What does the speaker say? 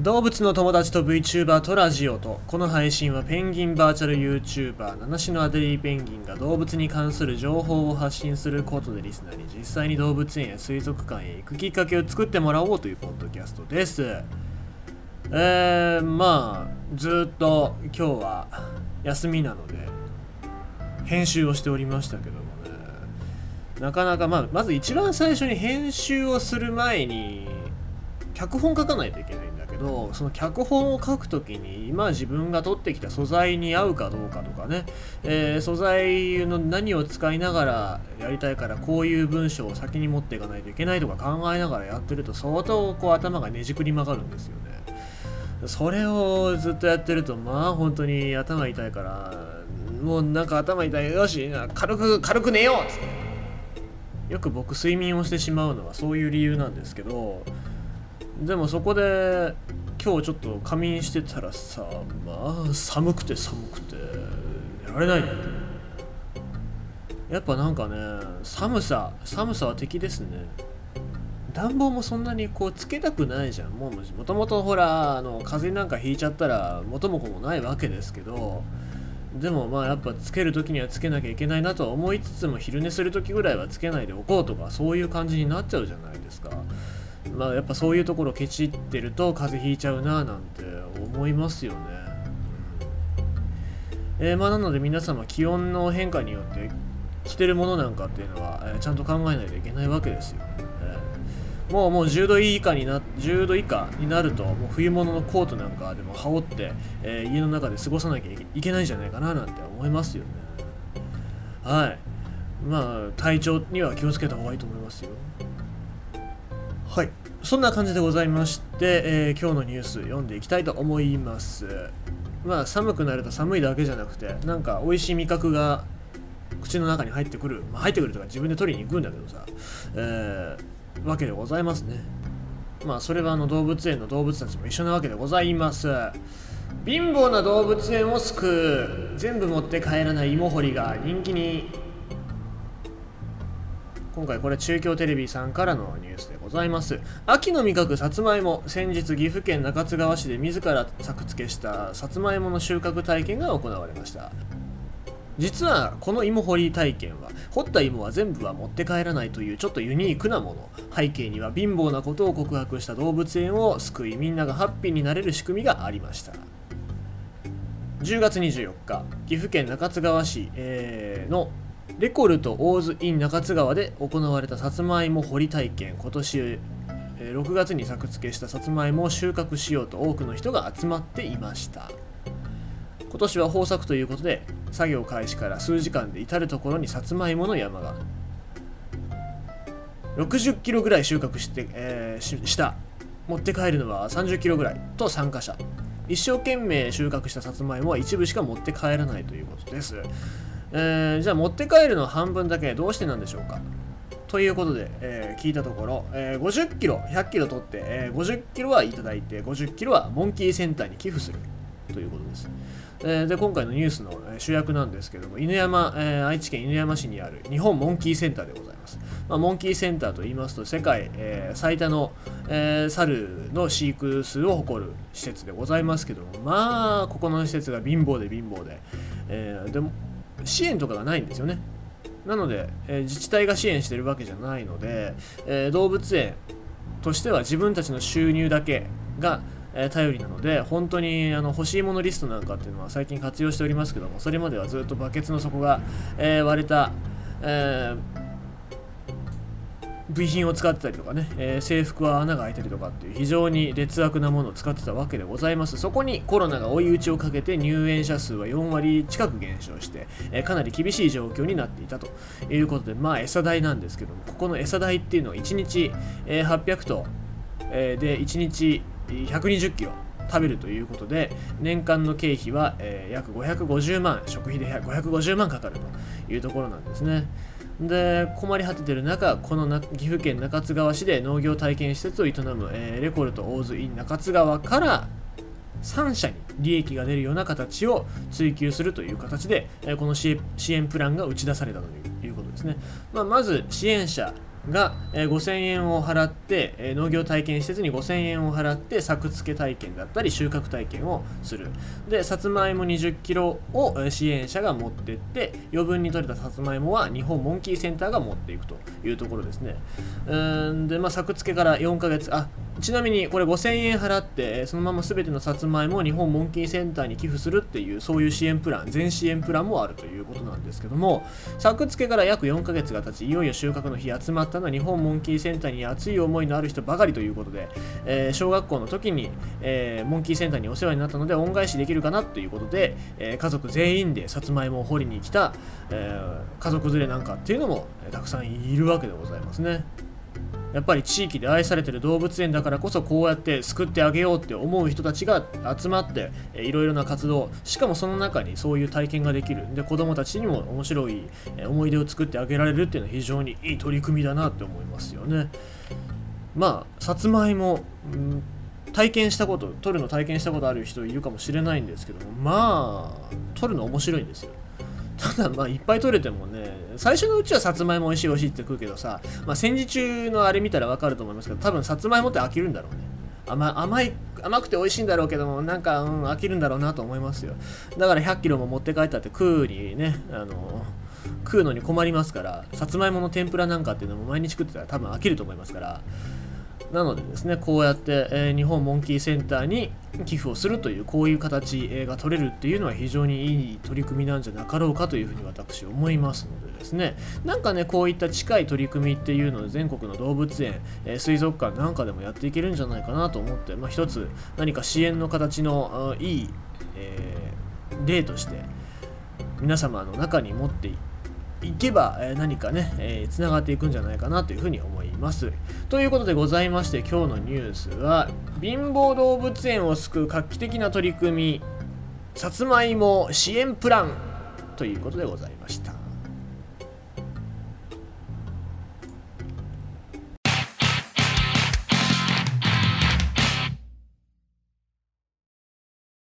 動物の友達と VTuber とラジオとこの配信はペンギンバーチャル YouTuber 七種のアデリーペンギンが動物に関する情報を発信することでリスナーに実際に動物園や水族館へ行くきっかけを作ってもらおうというポッドキャストです。えー、まあずっと今日は休みなので編集をしておりましたけどもね。なかなかまあまず一番最初に編集をする前に脚本書かないといけないんだけどその脚本を書くときに今自分が取ってきた素材に合うかどうかとかね、えー素材の何を使いながらやりたいからこういう文章を先に持っていかないといけないとか考えながらやってると相当こう頭がねじくり曲がるんですよね。それをずっとやってるとまあ本当に頭痛いからもうなんか頭痛い。よし軽く軽く寝ようっつって。よく僕睡眠をしてしまうのはそういう理由なんですけどでもそこで今日ちょっと仮眠してたらさまあ寒くて寒くて寝られないやっぱなんかね寒さ寒さは敵ですね。暖房もそんなにこうつけたくないじゃん。もうもともとほらあの風邪なんかひいちゃったら元も子もないわけですけどでもまあやっぱつける時にはつけなきゃいけないなとは思いつつも昼寝する時ぐらいはつけないでおこうとかそういう感じになっちゃうじゃないですか。まあやっぱそういうところケチってると風邪ひいちゃうななんて思いますよね、えーまあなので皆様気温の変化によって着てるものなんかっていうのは、えーちゃんと考えないといけないわけですよ、えーもうもう10度以下にな10度以下になるともう冬物のコートなんかでも羽織って、えー家の中で過ごさなきゃいけないんじゃないかななんて思いますよね。はい。まあ体調には気をつけた方がいいと思いますよ。はい。そんな感じでございまして、えー今日のニュース読んでいきたいと思います。まあ寒くなると寒いだけじゃなくてなんか美味しい味覚が口の中に入ってくる、まあ、入ってくるとか自分で取りに行くんだけどさ、えーわけでございますね。まあそれはあの動物園の動物たちも一緒なわけでございます。貧乏な動物園を救う。全部持って帰らない芋掘りが人気に今回これ中京テレビさんからのニュースでございます。秋の味覚さつまいも。先日岐阜県中津川市で自ら作付けしたさつまいもの収穫体験が行われました。実はこの芋掘り体験は掘った芋は全部は持って帰らないというちょっとユニークなもの。背景には貧乏なことを告白した動物園を救いみんながハッピーになれる仕組みがありました。10月24日岐阜県中津川市、えーのレコルトオーズイン中津川で行われたさつまいも掘り体験。今年6月に作付けしたさつまいもを収穫しようと多くの人が集まっていました。今年は豊作ということで作業開始から数時間で至る所にさつまいもの山が。60キロぐらい収穫して、えーしした。持って帰るのは30キロぐらいと参加者。一生懸命収穫したさつまいもは一部しか持って帰らないということです、えーじゃあ持って帰るの半分だけどうしてなんでしょうか？ということで、えー聞いたところ、えー50キロ100キロ取って、えー50キロはいただいて50キロはモンキーセンターに寄付する。ということです。えーで今回のニュースの主役なんですけども犬山、え愛知県犬山市にある日本モンキーセンターでございます、まあ、モンキーセンターと言いますと世界、え最多の、え猿の飼育数を誇る施設でございますけどもまあここの施設が貧乏で貧乏で、えでも支援とかがないんですよね。なので、えー自治体が支援してるわけじゃないので、えー動物園としては自分たちの収入だけが、えー頼りなので本当にあの欲しいものリストなんかっていうのは最近活用しておりますけどもそれまではずっとバケツの底が、え割れた、えー部品を使ってたりとかね、えー制服は穴が開いたりとかっていう非常に劣悪なものを使ってたわけでございます。そこにコロナが追い打ちをかけて入園者数は4割近く減少して、えーかなり厳しい状況になっていたということでまあ餌代なんですけどもここの餌代っていうのは1日、えー800と、えで1日120キロ食べるということで年間の経費は、えー約550万食費で550万かかるというところなんですね。で困り果ててる中この岐阜県中津川市で農業体験施設を営む、えーレコルトオーズイン中津川から3社に利益が出るような形を追求するという形で、えーこの支援プランが打ち出されたといういうことですね、まあ、まず支援者が、えー、5000円を払って、えー、農業体験施設に5000円を払って作付け体験だったり収穫体験をする。でさつまいも20キロを支援者が持ってって余分に取れたさつまいもは日本モンキーセンターが持っていくというところですね。うんでまあ作付けから4ヶ月あちなみにこれ5000円払ってそのまま全てのさつまいもを日本モンキーセンターに寄付するっていうそういう支援プラン全支援プランもあるということなんですけども作付けから約4ヶ月が経ちいよいよ収穫の日集まったのは日本モンキーセンターに熱い思いのある人ばかりということで、えー、小学校の時に、えー、モンキーセンターにお世話になったので恩返しできるかなということで、えー、家族全員でさつまいもを掘りに来た、え家族連れなんかっていうのも、たくさんいるわけでございますね。やっぱり地域で愛されてる動物園だからこそこうやって救ってあげようって思う人たちが集まっていろいろな活動しかもその中にそういう体験ができる。で子どもたちにも面白い思い出を作ってあげられるっていうのは非常にいい取り組みだなって思いますよね。まあさつまいも、うん体験したこと取るの体験したことある人いるかもしれないんですけどもまあ取るの面白いんですよ。ただまあいっぱい取れてもね最初のうちはさつまいも美味しい美味しいって食うけどさ、まあ、戦時中のあれ見たらわかると思いますけど多分さつまいもって飽きるんだろうね。甘甘い甘くて美味しいんだろうけどもなんか、うん、飽きるんだろうなと思いますよ。だから100キロも持って帰ったって食うにねあの食うのに困りますからさつまいもの天ぷらなんかっていうのも毎日食ってたら多分飽きると思いますからなのでですねこうやって、えー、日本モンキーセンターに寄付をするというこういう形が取れるっていうのは非常にいい取り組みなんじゃなかろうかというふうに私思いますのでですね。なんかねこういった近い取り組みっていうのを全国の動物園、えー、水族館なんかでもやっていけるんじゃないかなと思って、まあ、一つ何か支援の形のいい、えー、例として皆様の中に持っていっていけば、え何かね、えー、つながっていくんじゃないかなというふうに思います。ということでございまして今日のニュースは貧乏動物園を救う画期的な取り組みさつまいも支援プランということでございました。